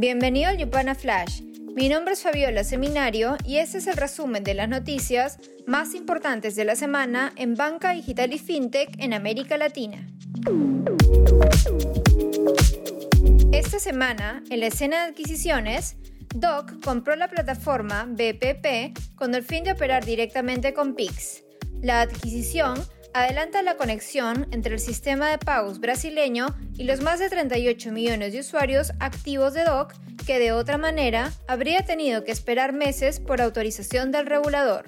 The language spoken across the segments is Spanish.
Bienvenido al Yupana Flash. Mi nombre es Fabiola Seminario y este es el resumen de las noticias más importantes de la semana en banca digital y fintech en América Latina. Esta semana, en la escena de adquisiciones, Doc compró la plataforma BPP con el fin de operar directamente con Pix. La adquisición adelanta la conexión entre el sistema de pagos brasileño y los más de 38 millones de usuarios activos de DOC que de otra manera habría tenido que esperar meses por autorización del regulador.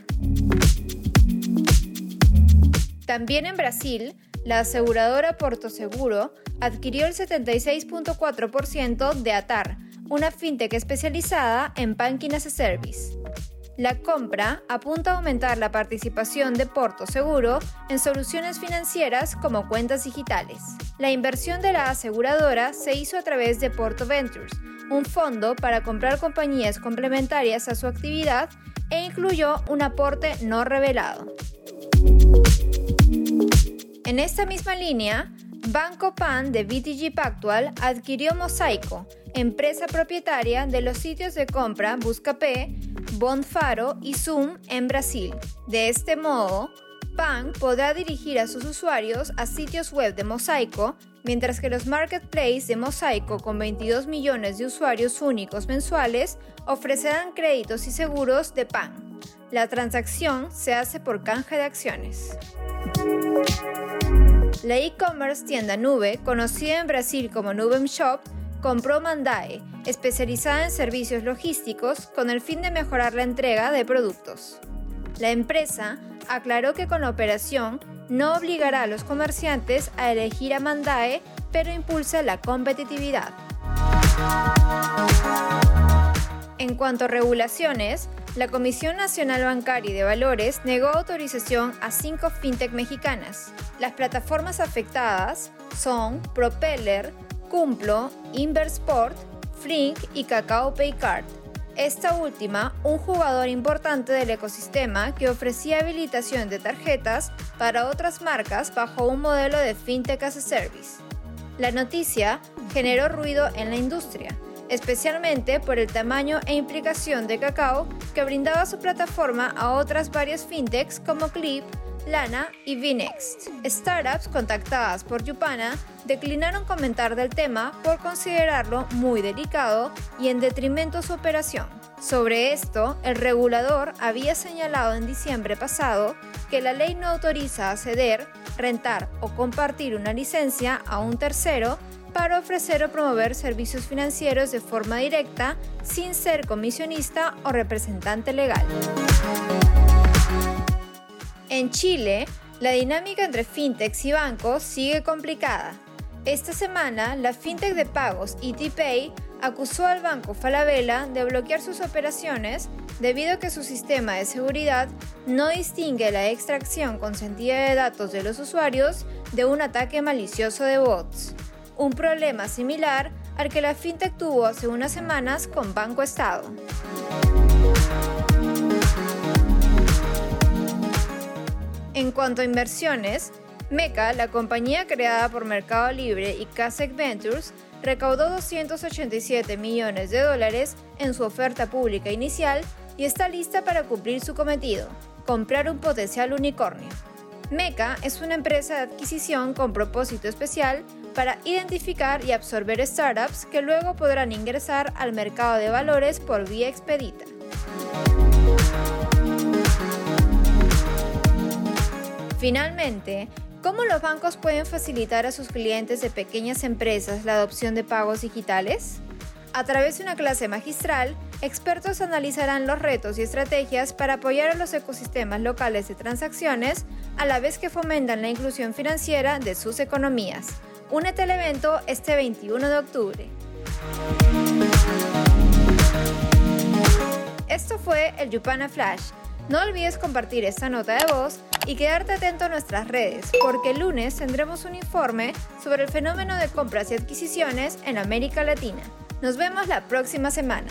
También en Brasil, la aseguradora Porto Seguro adquirió el 76.4% de Atar, una fintech especializada en banking as a service. La compra apunta a aumentar la participación de Porto Seguro en soluciones financieras como cuentas digitales. La inversión de la aseguradora se hizo a través de Porto Ventures, un fondo para comprar compañías complementarias a su actividad e incluyó un aporte no revelado. En esta misma línea, Banco Pan de BTG Pactual adquirió Mosaico, empresa propietaria de los sitios de compra Buscapé, Bonfaro y Zoom en Brasil. De este modo, Pan podrá dirigir a sus usuarios a sitios web de Mosaico, mientras que los marketplaces de Mosaico con 22 millones de usuarios únicos mensuales ofrecerán créditos y seguros de Pan. La transacción se hace por canje de acciones. La e-commerce tienda Nube, conocida en Brasil como Nubem Shop, compró Mandae, especializada en servicios logísticos con el fin de mejorar la entrega de productos. La empresa aclaró que con la operación no obligará a los comerciantes a elegir a Mandae, pero impulsa la competitividad. En cuanto a regulaciones, la Comisión Nacional Bancaria y de Valores negó autorización a cinco fintech mexicanas. Las plataformas afectadas son Propeller, Cumplo, Inversport, Flink y Cacao Paycard. Esta última, un jugador importante del ecosistema que ofrecía habilitación de tarjetas para otras marcas bajo un modelo de FinTech as a Service. La noticia generó ruido en la industria, especialmente por el tamaño e implicación de Cacao que brindaba su plataforma a otras varias fintechs como Clip, Lana y Vnext. Startups contactadas por Yupana declinaron comentar del tema por considerarlo muy delicado y en detrimento de su operación. Sobre esto, el regulador había señalado en diciembre pasado que la ley no autoriza a ceder, rentar o compartir una licencia a un tercero para ofrecer o promover servicios financieros de forma directa sin ser comisionista o representante legal. En Chile, la dinámica entre fintechs y bancos sigue complicada. Esta semana, la fintech de pagos ETPay acusó al banco Falabella de bloquear sus operaciones debido a que su sistema de seguridad no distingue la extracción consentida de datos de los usuarios de un ataque malicioso de bots. Un problema similar al que la fintech tuvo hace unas semanas con Banco Estado. En cuanto a inversiones, Meca, la compañía creada por Mercado Libre y Kasek Ventures, recaudó 287 millones de dólares en su oferta pública inicial y está lista para cumplir su cometido, comprar un potencial unicornio. Meca es una empresa de adquisición con propósito especial para identificar y absorber startups que luego podrán ingresar al mercado de valores por vía expedita. Finalmente, ¿cómo los bancos pueden facilitar a sus clientes de pequeñas empresas la adopción de pagos digitales? A través de una clase magistral, expertos analizarán los retos y estrategias para apoyar a los ecosistemas locales de transacciones a la vez que fomentan la inclusión financiera de sus economías. Únete al evento este 21 de octubre. Esto fue el Yupana Flash no olvides compartir esta nota de voz y quedarte atento a nuestras redes, porque el lunes tendremos un informe sobre el fenómeno de compras y adquisiciones en América Latina. Nos vemos la próxima semana.